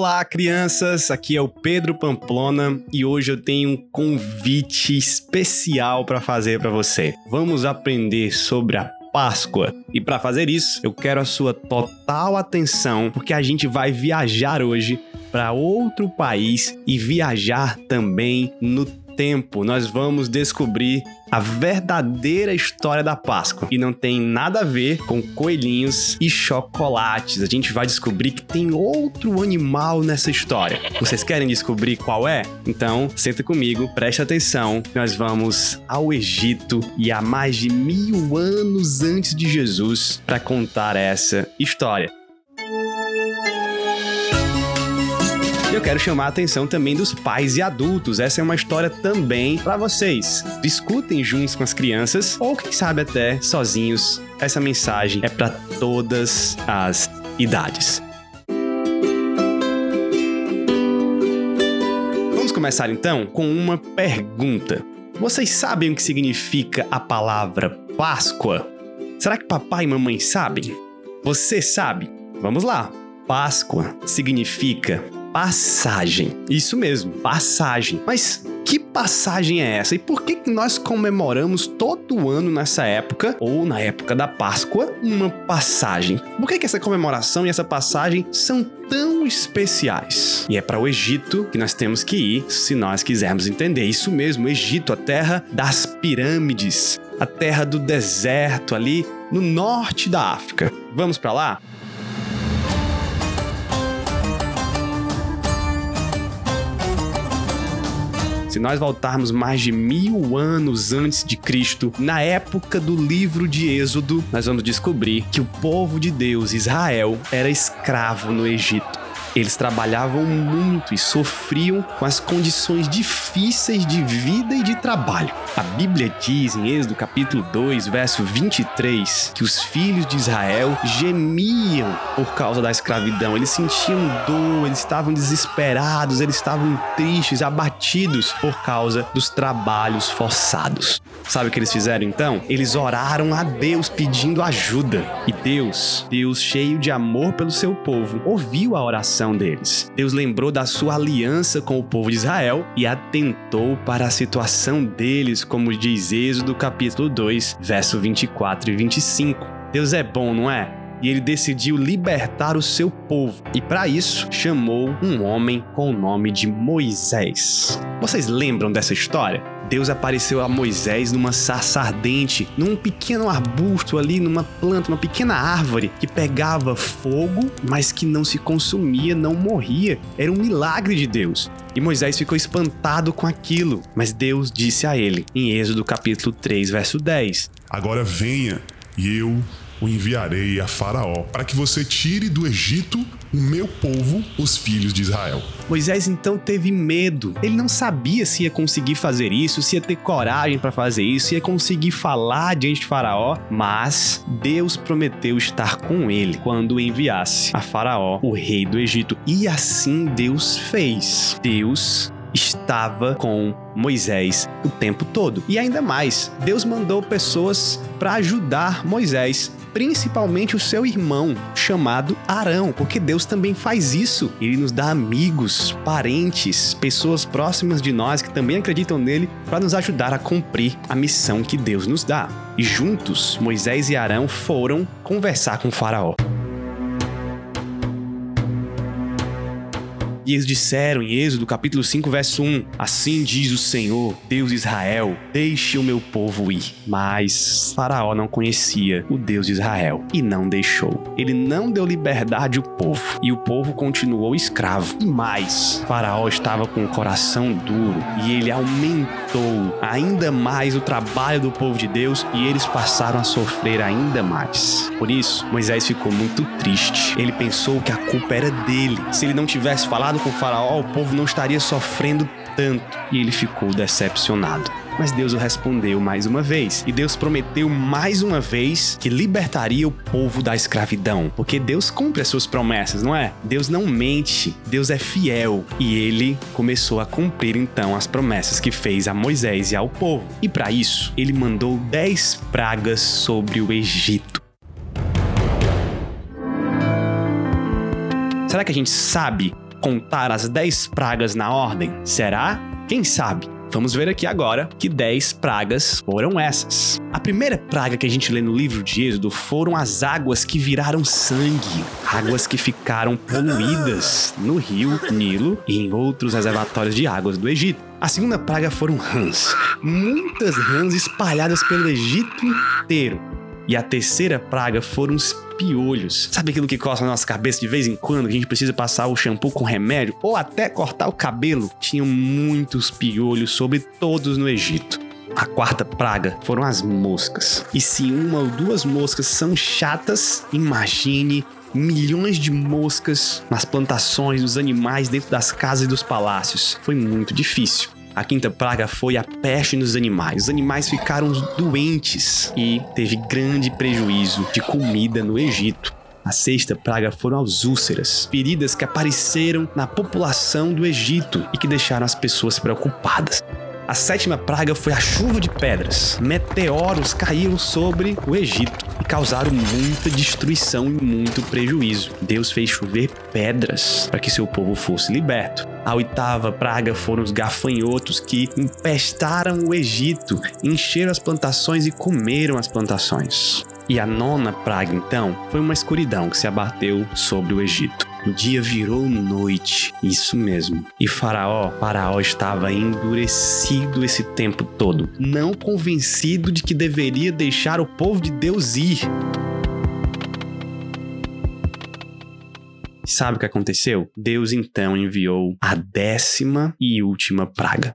Olá, crianças! Aqui é o Pedro Pamplona e hoje eu tenho um convite especial para fazer para você. Vamos aprender sobre a Páscoa. E para fazer isso, eu quero a sua total atenção, porque a gente vai viajar hoje para outro país e viajar também no tempo, nós vamos descobrir a verdadeira história da Páscoa. E não tem nada a ver com coelhinhos e chocolates. A gente vai descobrir que tem outro animal nessa história. Vocês querem descobrir qual é? Então, senta comigo, preste atenção. Nós vamos ao Egito e a mais de mil anos antes de Jesus para contar essa história. Eu quero chamar a atenção também dos pais e adultos. Essa é uma história também para vocês. Discutem juntos com as crianças ou quem sabe até sozinhos. Essa mensagem é para todas as idades. Vamos começar então com uma pergunta. Vocês sabem o que significa a palavra Páscoa? Será que papai e mamãe sabem? Você sabe? Vamos lá. Páscoa significa passagem. Isso mesmo, passagem. Mas que passagem é essa? E por que nós comemoramos todo ano nessa época, ou na época da Páscoa, uma passagem? Por que, que essa comemoração e essa passagem são tão especiais? E é para o Egito que nós temos que ir se nós quisermos entender. Isso mesmo, Egito, a terra das pirâmides, a terra do deserto ali no norte da África. Vamos para lá? Se nós voltarmos mais de mil anos antes de Cristo, na época do livro de Êxodo, nós vamos descobrir que o povo de Deus, Israel, era escravo no Egito. Eles trabalhavam muito e sofriam com as condições difíceis de vida e de trabalho. A Bíblia diz em Êxodo capítulo 2, verso 23, que os filhos de Israel gemiam por causa da escravidão. Eles sentiam dor, eles estavam desesperados, eles estavam tristes, abatidos por causa dos trabalhos forçados. Sabe o que eles fizeram então? Eles oraram a Deus pedindo ajuda. E Deus, Deus cheio de amor pelo seu povo, ouviu a oração deles. Deus lembrou da sua aliança com o povo de Israel e atentou para a situação deles, como diz Êxodo capítulo 2, verso 24 e 25. Deus é bom, não é? E ele decidiu libertar o seu povo. E para isso, chamou um homem com o nome de Moisés. Vocês lembram dessa história? Deus apareceu a Moisés numa sarça ardente, num pequeno arbusto ali, numa planta, uma pequena árvore que pegava fogo, mas que não se consumia, não morria. Era um milagre de Deus. E Moisés ficou espantado com aquilo, mas Deus disse a ele, em Êxodo capítulo 3, verso 10: Agora venha e eu o enviarei a Faraó, para que você tire do Egito o meu povo, os filhos de Israel. Moisés então teve medo. Ele não sabia se ia conseguir fazer isso, se ia ter coragem para fazer isso, se ia conseguir falar diante de Faraó, mas Deus prometeu estar com ele quando enviasse a Faraó, o rei do Egito. E assim Deus fez. Deus estava com Moisés o tempo todo. E ainda mais, Deus mandou pessoas para ajudar Moisés, principalmente o seu irmão, chamado Arão, porque Deus também faz isso. Ele nos dá amigos, parentes, pessoas próximas de nós que também acreditam nele para nos ajudar a cumprir a missão que Deus nos dá. E juntos, Moisés e Arão foram conversar com Faraó. E eles disseram em Êxodo capítulo 5, verso 1: Assim diz o Senhor, Deus de Israel: Deixe o meu povo ir. Mas Faraó não conhecia o Deus de Israel e não deixou. Ele não deu liberdade ao povo e o povo continuou escravo. E mais, Faraó estava com o coração duro e ele aumentou ainda mais o trabalho do povo de Deus e eles passaram a sofrer ainda mais. Por isso, Moisés ficou muito triste. Ele pensou que a culpa era dele. Se ele não tivesse falado com o faraó, o povo não estaria sofrendo tanto. E ele ficou decepcionado. Mas Deus o respondeu mais uma vez. E Deus prometeu mais uma vez que libertaria o povo da escravidão. Porque Deus cumpre as suas promessas, não é? Deus não mente, Deus é fiel. E ele começou a cumprir então as promessas que fez a Moisés e ao povo. E para isso, ele mandou dez pragas sobre o Egito. Será que a gente sabe contar as dez pragas na ordem? Será? Quem sabe? Vamos ver aqui agora que 10 pragas foram essas. A primeira praga que a gente lê no livro de Êxodo foram as águas que viraram sangue, águas que ficaram poluídas no rio Nilo e em outros reservatórios de águas do Egito. A segunda praga foram rãs, muitas rãs espalhadas pelo Egito inteiro. E a terceira praga foram os piolhos. Sabe aquilo que coça na nossa cabeça de vez em quando, que a gente precisa passar o shampoo com remédio ou até cortar o cabelo? Tinham muitos piolhos sobre todos no Egito. A quarta praga foram as moscas. E se uma ou duas moscas são chatas, imagine milhões de moscas nas plantações, dos animais dentro das casas e dos palácios. Foi muito difícil. A quinta praga foi a peste nos animais. Os animais ficaram doentes e teve grande prejuízo de comida no Egito. A sexta praga foram as úlceras, feridas que apareceram na população do Egito e que deixaram as pessoas preocupadas. A sétima praga foi a chuva de pedras. Meteoros caíram sobre o Egito e causaram muita destruição e muito prejuízo. Deus fez chover pedras para que seu povo fosse liberto. A oitava praga foram os gafanhotos que empestaram o Egito, encheram as plantações e comeram as plantações. E a nona praga, então, foi uma escuridão que se abateu sobre o Egito. O dia virou noite, isso mesmo. E Faraó, Faraó estava endurecido esse tempo todo, não convencido de que deveria deixar o povo de Deus ir. Sabe o que aconteceu? Deus então enviou a décima e última praga.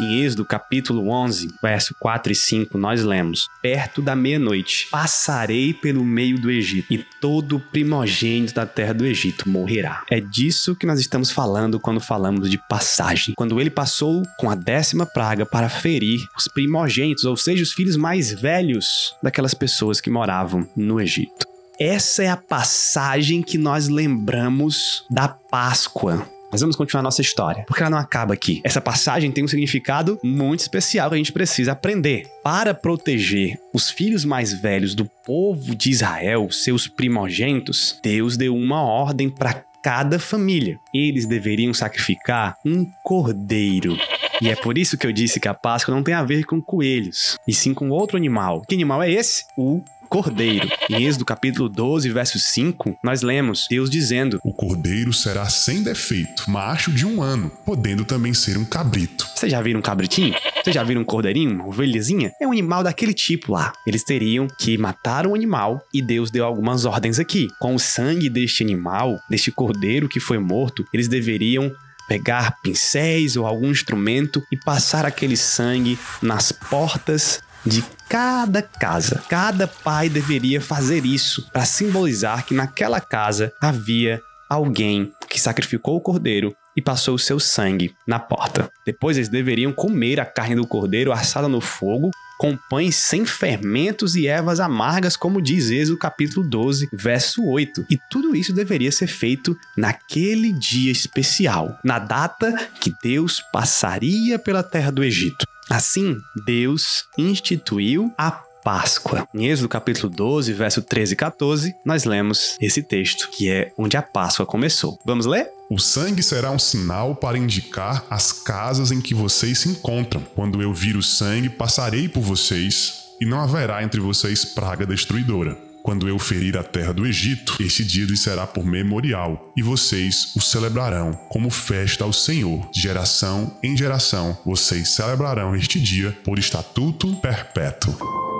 Em Êxodo capítulo 11, verso 4 e 5, nós lemos: Perto da meia-noite passarei pelo meio do Egito, e todo primogênito da terra do Egito morrerá. É disso que nós estamos falando quando falamos de passagem. Quando ele passou com a décima praga para ferir os primogênitos, ou seja, os filhos mais velhos daquelas pessoas que moravam no Egito. Essa é a passagem que nós lembramos da Páscoa. Mas vamos continuar nossa história, porque ela não acaba aqui. Essa passagem tem um significado muito especial que a gente precisa aprender. Para proteger os filhos mais velhos do povo de Israel, seus primogênitos, Deus deu uma ordem para cada família. Eles deveriam sacrificar um cordeiro. E é por isso que eu disse que a Páscoa não tem a ver com coelhos, e sim com outro animal. Que animal é esse? O cordeiro. Em Êxodo capítulo 12, verso 5, nós lemos Deus dizendo: O cordeiro será sem defeito, macho de um ano, podendo também ser um cabrito. Você já viram um cabritinho? Você já viram um cordeirinho, uma ovelhazinha? É um animal daquele tipo lá. Eles teriam que matar um animal e Deus deu algumas ordens aqui. Com o sangue deste animal, deste cordeiro que foi morto, eles deveriam pegar pincéis ou algum instrumento e passar aquele sangue nas portas de cada casa. Cada pai deveria fazer isso para simbolizar que naquela casa havia alguém que sacrificou o cordeiro e passou o seu sangue na porta. Depois eles deveriam comer a carne do cordeiro assada no fogo com pães sem fermentos e ervas amargas, como diz Êxodo capítulo 12, verso 8. E tudo isso deveria ser feito naquele dia especial, na data que Deus passaria pela terra do Egito. Assim, Deus instituiu a Páscoa. Em Êxodo capítulo 12, verso 13 e 14, nós lemos esse texto, que é onde a Páscoa começou. Vamos ler? O sangue será um sinal para indicar as casas em que vocês se encontram. Quando eu vir o sangue, passarei por vocês, e não haverá entre vocês praga destruidora. Quando eu ferir a terra do Egito, este dia lhe será por memorial, e vocês o celebrarão como festa ao Senhor. De geração em geração, vocês celebrarão este dia por estatuto perpétuo.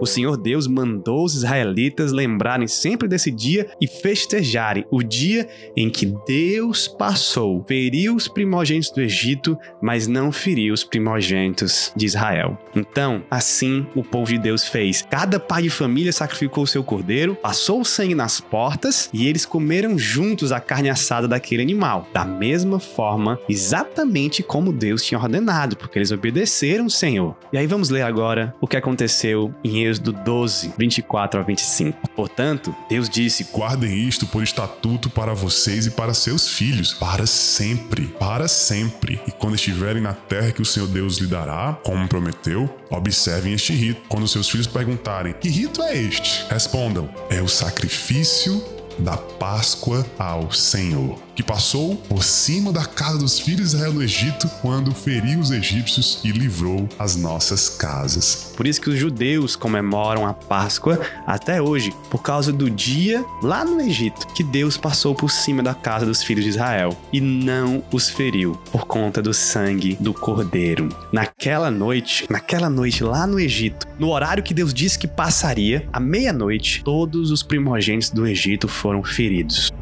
O Senhor Deus mandou os israelitas lembrarem sempre desse dia e festejarem o dia em que Deus passou, feriu os primogênitos do Egito, mas não feriu os primogênitos de Israel. Então, assim o povo de Deus fez. Cada pai de família sacrificou o seu cordeiro, passou o sangue nas portas e eles comeram juntos a carne assada daquele animal. Da mesma forma, exatamente como Deus tinha ordenado, porque eles obedeceram o Senhor. E aí vamos ler agora o que aconteceu em Êxodo Êxodo 12, 24 a 25. Portanto, Deus disse: Guardem isto por estatuto para vocês e para seus filhos, para sempre, para sempre. E quando estiverem na terra que o Senhor Deus lhe dará, como prometeu, observem este rito. Quando seus filhos perguntarem: Que rito é este? Respondam: É o sacrifício da Páscoa ao Senhor, que passou por cima da casa dos filhos de Israel no Egito quando feriu os egípcios e livrou as nossas casas. Por isso que os judeus comemoram a Páscoa até hoje, por causa do dia lá no Egito que Deus passou por cima da casa dos filhos de Israel e não os feriu por conta do sangue do cordeiro. Naquela noite, naquela noite lá no Egito, no horário que Deus disse que passaria, à meia-noite, todos os primogênitos do Egito foram feridos.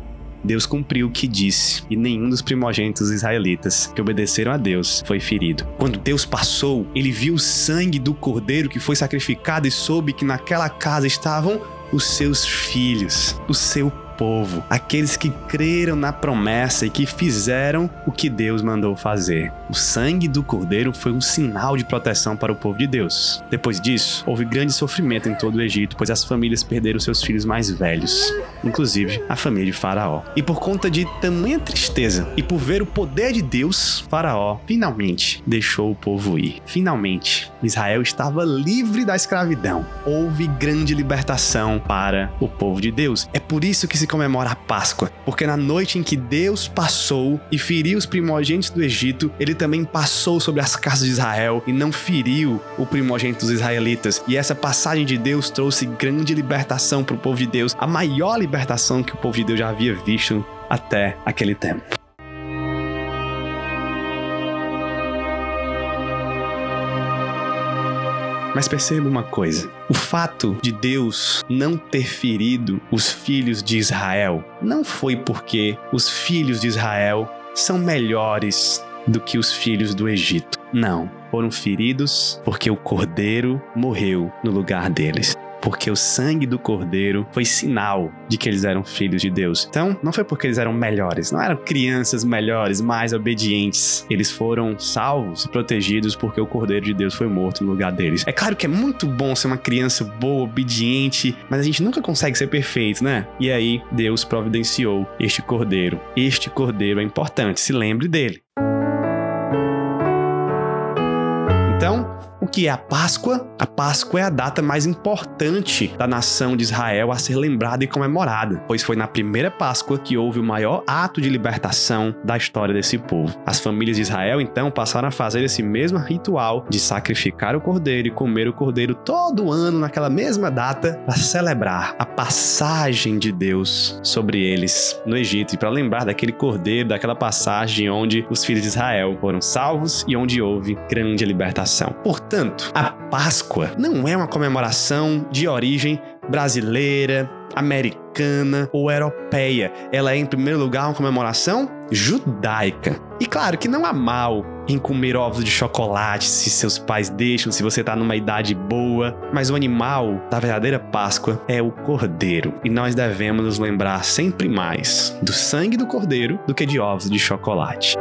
Deus cumpriu o que disse, e nenhum dos primogênitos israelitas que obedeceram a Deus foi ferido. Quando Deus passou, ele viu o sangue do cordeiro que foi sacrificado e soube que naquela casa estavam os seus filhos, o seu povo, aqueles que creram na promessa e que fizeram o que Deus mandou fazer. O sangue do cordeiro foi um sinal de proteção para o povo de Deus. Depois disso, houve grande sofrimento em todo o Egito, pois as famílias perderam seus filhos mais velhos, inclusive a família de Faraó. E por conta de tamanha tristeza e por ver o poder de Deus, Faraó finalmente deixou o povo ir. Finalmente, Israel estava livre da escravidão. Houve grande libertação para o povo de Deus. É por isso que se comemora a Páscoa, porque na noite em que Deus passou e feriu os primogênitos do Egito, ele também passou sobre as casas de Israel e não feriu o primogênito dos israelitas. E essa passagem de Deus trouxe grande libertação para o povo de Deus, a maior libertação que o povo de Deus já havia visto até aquele tempo. Mas perceba uma coisa: o fato de Deus não ter ferido os filhos de Israel não foi porque os filhos de Israel são melhores do que os filhos do Egito. Não, foram feridos porque o cordeiro morreu no lugar deles porque o sangue do cordeiro foi sinal de que eles eram filhos de Deus. Então, não foi porque eles eram melhores, não eram crianças melhores, mais obedientes. Eles foram salvos e protegidos porque o cordeiro de Deus foi morto no lugar deles. É claro que é muito bom ser uma criança boa, obediente, mas a gente nunca consegue ser perfeito, né? E aí, Deus providenciou este cordeiro. Este cordeiro é importante, se lembre dele. Que é a Páscoa? A Páscoa é a data mais importante da nação de Israel a ser lembrada e comemorada, pois foi na primeira Páscoa que houve o maior ato de libertação da história desse povo. As famílias de Israel então passaram a fazer esse mesmo ritual de sacrificar o cordeiro e comer o cordeiro todo ano naquela mesma data para celebrar a passagem de Deus sobre eles no Egito e para lembrar daquele cordeiro, daquela passagem onde os filhos de Israel foram salvos e onde houve grande libertação. Portanto, Portanto, a Páscoa não é uma comemoração de origem brasileira, americana ou europeia. Ela é, em primeiro lugar, uma comemoração judaica. E claro que não há mal em comer ovos de chocolate se seus pais deixam, se você está numa idade boa, mas o animal da verdadeira Páscoa é o cordeiro. E nós devemos nos lembrar sempre mais do sangue do cordeiro do que de ovos de chocolate.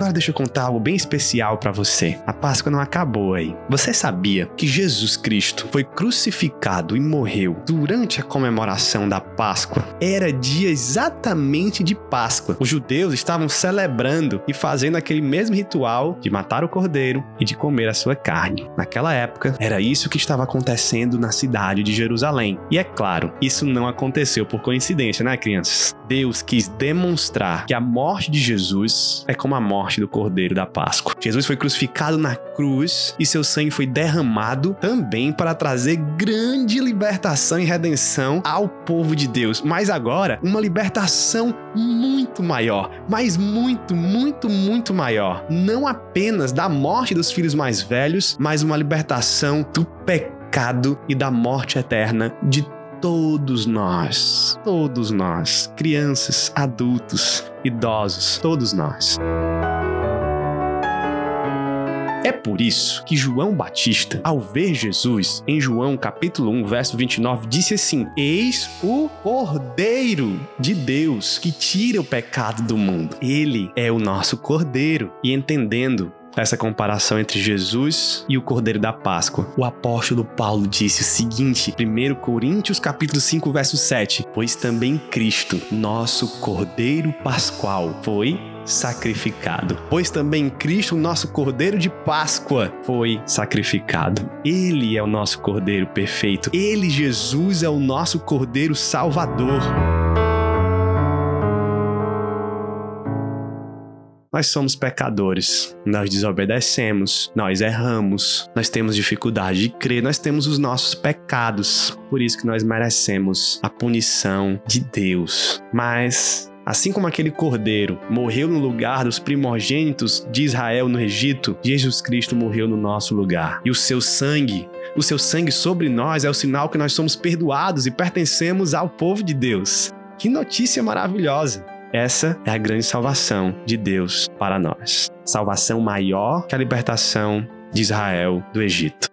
Agora deixa eu contar algo bem especial para você. A Páscoa não acabou aí. Você sabia que Jesus Cristo foi crucificado e morreu durante a comemoração da Páscoa? Era dia exatamente de Páscoa. Os judeus estavam celebrando e fazendo aquele mesmo ritual de matar o cordeiro e de comer a sua carne. Naquela época, era isso que estava acontecendo na cidade de Jerusalém. E é claro, isso não aconteceu por coincidência, né, crianças? Deus quis demonstrar que a morte de Jesus é como a morte morte do Cordeiro da Páscoa. Jesus foi crucificado na cruz e seu sangue foi derramado também para trazer grande libertação e redenção ao povo de Deus. Mas agora, uma libertação muito maior, mas muito, muito, muito maior. Não apenas da morte dos filhos mais velhos, mas uma libertação do pecado e da morte eterna de todos nós, todos nós, crianças, adultos, idosos, todos nós. É por isso que João Batista, ao ver Jesus, em João capítulo 1, verso 29, disse assim: Eis o Cordeiro de Deus que tira o pecado do mundo. Ele é o nosso Cordeiro. E entendendo essa comparação entre Jesus e o Cordeiro da Páscoa. O apóstolo Paulo disse o seguinte, 1 Coríntios capítulo 5, verso 7: "Pois também Cristo, nosso Cordeiro Pascual, foi sacrificado. Pois também Cristo, nosso Cordeiro de Páscoa, foi sacrificado. Ele é o nosso Cordeiro perfeito. Ele, Jesus, é o nosso Cordeiro Salvador. Nós somos pecadores, nós desobedecemos, nós erramos, nós temos dificuldade de crer, nós temos os nossos pecados. Por isso que nós merecemos a punição de Deus. Mas Assim como aquele cordeiro morreu no lugar dos primogênitos de Israel no Egito, Jesus Cristo morreu no nosso lugar. E o seu sangue, o seu sangue sobre nós é o sinal que nós somos perdoados e pertencemos ao povo de Deus. Que notícia maravilhosa! Essa é a grande salvação de Deus para nós. Salvação maior que a libertação de Israel do Egito.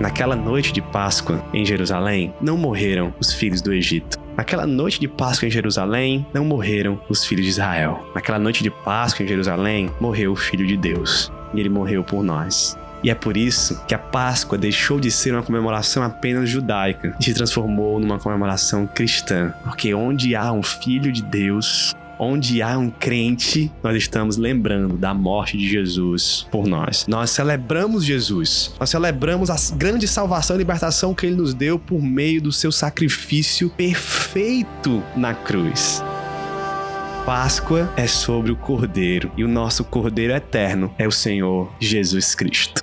Naquela noite de Páscoa em Jerusalém, não morreram os filhos do Egito. Naquela noite de Páscoa em Jerusalém, não morreram os filhos de Israel. Naquela noite de Páscoa em Jerusalém, morreu o Filho de Deus. E ele morreu por nós. E é por isso que a Páscoa deixou de ser uma comemoração apenas judaica e se transformou numa comemoração cristã. Porque onde há um Filho de Deus, onde há um crente, nós estamos lembrando da morte de Jesus por nós. Nós celebramos Jesus. Nós celebramos a grande salvação e libertação que ele nos deu por meio do seu sacrifício perfeito na cruz. Páscoa é sobre o Cordeiro e o nosso Cordeiro eterno é o Senhor Jesus Cristo.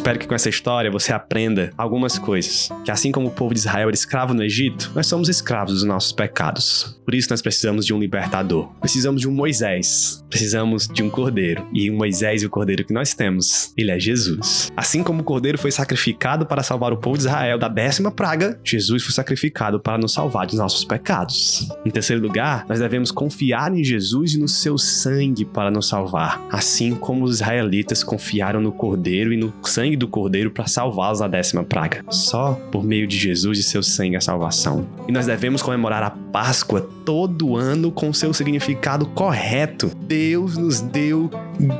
Espero que com essa história você aprenda algumas coisas. Que assim como o povo de Israel era escravo no Egito, nós somos escravos dos nossos pecados. Por isso nós precisamos de um libertador. Precisamos de um Moisés. Precisamos de um cordeiro. E o Moisés e o cordeiro que nós temos, ele é Jesus. Assim como o cordeiro foi sacrificado para salvar o povo de Israel da décima praga, Jesus foi sacrificado para nos salvar dos nossos pecados. Em terceiro lugar, nós devemos confiar em Jesus e no seu sangue para nos salvar. Assim como os israelitas confiaram no cordeiro e no sangue do Cordeiro para salvá-los da décima praga. Só por meio de Jesus e seu sangue a salvação. E nós devemos comemorar a Páscoa todo ano com seu significado correto. Deus nos deu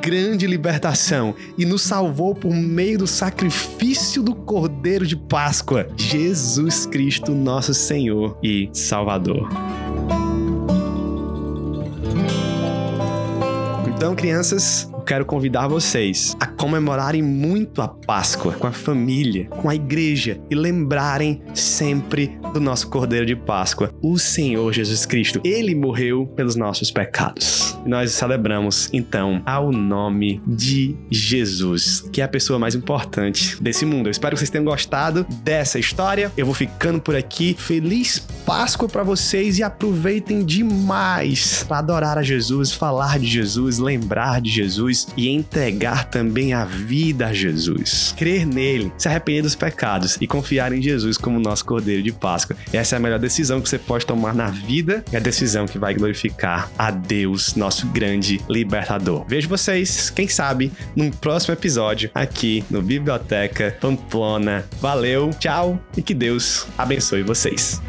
grande libertação e nos salvou por meio do sacrifício do Cordeiro de Páscoa, Jesus Cristo, nosso Senhor e Salvador. Então, crianças, quero convidar vocês a comemorarem muito a Páscoa com a família, com a igreja e lembrarem sempre do nosso Cordeiro de Páscoa, o Senhor Jesus Cristo. Ele morreu pelos nossos pecados. Nós celebramos então ao nome de Jesus, que é a pessoa mais importante desse mundo. Eu espero que vocês tenham gostado dessa história. Eu vou ficando por aqui. Feliz Páscoa para vocês e aproveitem demais para adorar a Jesus, falar de Jesus, lembrar de Jesus e entregar também a vida a Jesus. Crer nele, se arrepender dos pecados e confiar em Jesus como nosso Cordeiro de Páscoa. Essa é a melhor decisão que você pode tomar na vida e a decisão que vai glorificar a Deus, nosso grande libertador. Vejo vocês, quem sabe, num próximo episódio aqui no Biblioteca Pamplona. Valeu, tchau e que Deus abençoe vocês.